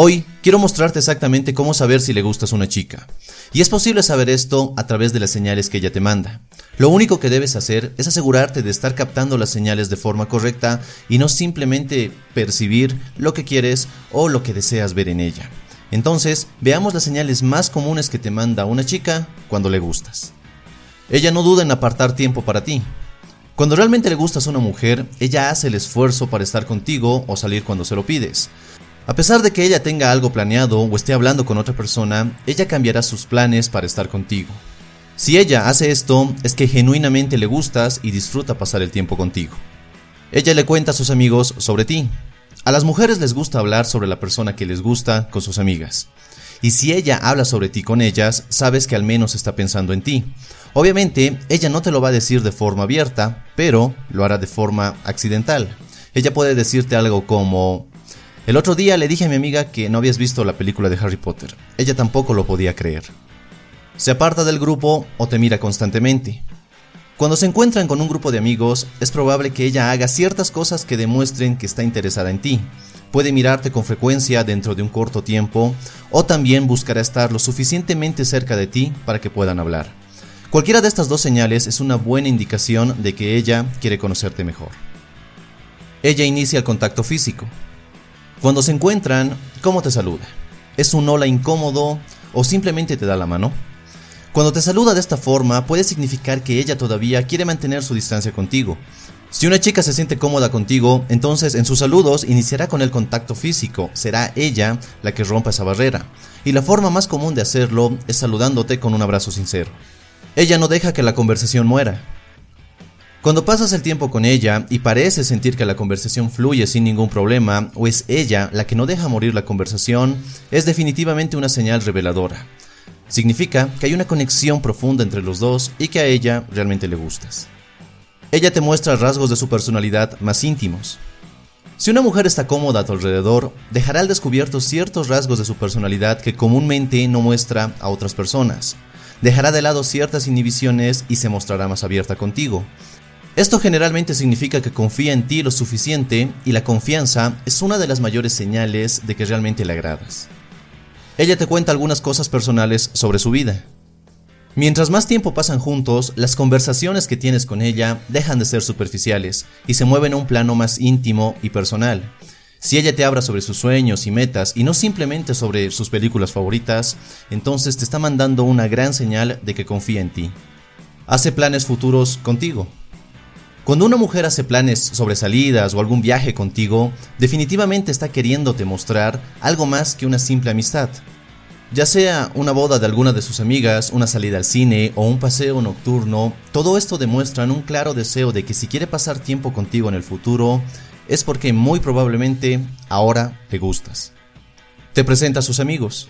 Hoy quiero mostrarte exactamente cómo saber si le gustas a una chica. Y es posible saber esto a través de las señales que ella te manda. Lo único que debes hacer es asegurarte de estar captando las señales de forma correcta y no simplemente percibir lo que quieres o lo que deseas ver en ella. Entonces, veamos las señales más comunes que te manda una chica cuando le gustas. Ella no duda en apartar tiempo para ti. Cuando realmente le gustas a una mujer, ella hace el esfuerzo para estar contigo o salir cuando se lo pides. A pesar de que ella tenga algo planeado o esté hablando con otra persona, ella cambiará sus planes para estar contigo. Si ella hace esto, es que genuinamente le gustas y disfruta pasar el tiempo contigo. Ella le cuenta a sus amigos sobre ti. A las mujeres les gusta hablar sobre la persona que les gusta con sus amigas. Y si ella habla sobre ti con ellas, sabes que al menos está pensando en ti. Obviamente, ella no te lo va a decir de forma abierta, pero lo hará de forma accidental. Ella puede decirte algo como, el otro día le dije a mi amiga que no habías visto la película de Harry Potter. Ella tampoco lo podía creer. Se aparta del grupo o te mira constantemente. Cuando se encuentran con un grupo de amigos, es probable que ella haga ciertas cosas que demuestren que está interesada en ti. Puede mirarte con frecuencia dentro de un corto tiempo o también buscará estar lo suficientemente cerca de ti para que puedan hablar. Cualquiera de estas dos señales es una buena indicación de que ella quiere conocerte mejor. Ella inicia el contacto físico. Cuando se encuentran, ¿cómo te saluda? ¿Es un hola incómodo o simplemente te da la mano? Cuando te saluda de esta forma puede significar que ella todavía quiere mantener su distancia contigo. Si una chica se siente cómoda contigo, entonces en sus saludos iniciará con el contacto físico, será ella la que rompa esa barrera. Y la forma más común de hacerlo es saludándote con un abrazo sincero. Ella no deja que la conversación muera, cuando pasas el tiempo con ella y parece sentir que la conversación fluye sin ningún problema, o es ella la que no deja morir la conversación, es definitivamente una señal reveladora. Significa que hay una conexión profunda entre los dos y que a ella realmente le gustas. Ella te muestra rasgos de su personalidad más íntimos. Si una mujer está cómoda a tu alrededor, dejará al descubierto ciertos rasgos de su personalidad que comúnmente no muestra a otras personas. Dejará de lado ciertas inhibiciones y se mostrará más abierta contigo. Esto generalmente significa que confía en ti lo suficiente y la confianza es una de las mayores señales de que realmente le agradas. Ella te cuenta algunas cosas personales sobre su vida. Mientras más tiempo pasan juntos, las conversaciones que tienes con ella dejan de ser superficiales y se mueven a un plano más íntimo y personal. Si ella te habla sobre sus sueños y metas y no simplemente sobre sus películas favoritas, entonces te está mandando una gran señal de que confía en ti. Hace planes futuros contigo. Cuando una mujer hace planes sobre salidas o algún viaje contigo, definitivamente está queriéndote mostrar algo más que una simple amistad. Ya sea una boda de alguna de sus amigas, una salida al cine o un paseo nocturno, todo esto demuestra un claro deseo de que si quiere pasar tiempo contigo en el futuro, es porque muy probablemente ahora te gustas. Te presenta a sus amigos.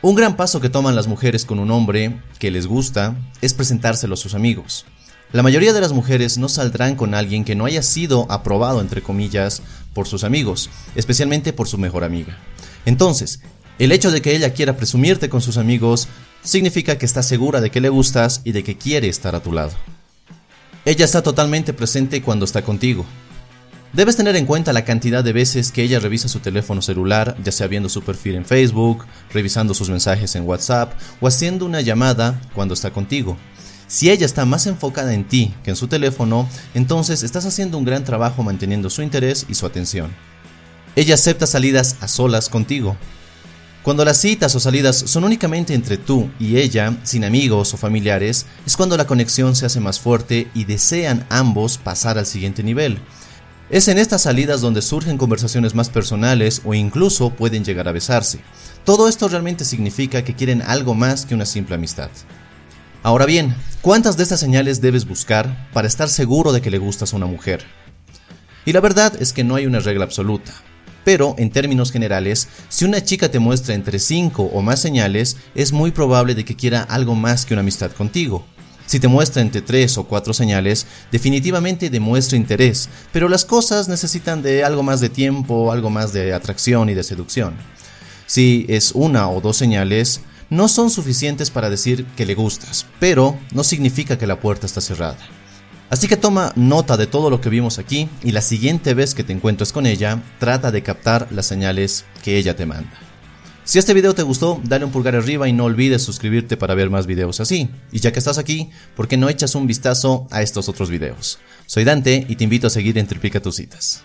Un gran paso que toman las mujeres con un hombre que les gusta es presentárselo a sus amigos. La mayoría de las mujeres no saldrán con alguien que no haya sido aprobado, entre comillas, por sus amigos, especialmente por su mejor amiga. Entonces, el hecho de que ella quiera presumirte con sus amigos significa que está segura de que le gustas y de que quiere estar a tu lado. Ella está totalmente presente cuando está contigo. Debes tener en cuenta la cantidad de veces que ella revisa su teléfono celular, ya sea viendo su perfil en Facebook, revisando sus mensajes en WhatsApp o haciendo una llamada cuando está contigo. Si ella está más enfocada en ti que en su teléfono, entonces estás haciendo un gran trabajo manteniendo su interés y su atención. Ella acepta salidas a solas contigo. Cuando las citas o salidas son únicamente entre tú y ella, sin amigos o familiares, es cuando la conexión se hace más fuerte y desean ambos pasar al siguiente nivel. Es en estas salidas donde surgen conversaciones más personales o incluso pueden llegar a besarse. Todo esto realmente significa que quieren algo más que una simple amistad. Ahora bien, ¿cuántas de estas señales debes buscar para estar seguro de que le gustas a una mujer? Y la verdad es que no hay una regla absoluta. Pero, en términos generales, si una chica te muestra entre 5 o más señales, es muy probable de que quiera algo más que una amistad contigo. Si te muestra entre 3 o 4 señales, definitivamente demuestra interés, pero las cosas necesitan de algo más de tiempo, algo más de atracción y de seducción. Si es una o dos señales, no son suficientes para decir que le gustas, pero no significa que la puerta está cerrada. Así que toma nota de todo lo que vimos aquí y la siguiente vez que te encuentres con ella, trata de captar las señales que ella te manda. Si este video te gustó, dale un pulgar arriba y no olvides suscribirte para ver más videos así. Y ya que estás aquí, ¿por qué no echas un vistazo a estos otros videos? Soy Dante y te invito a seguir en Triplica tus citas.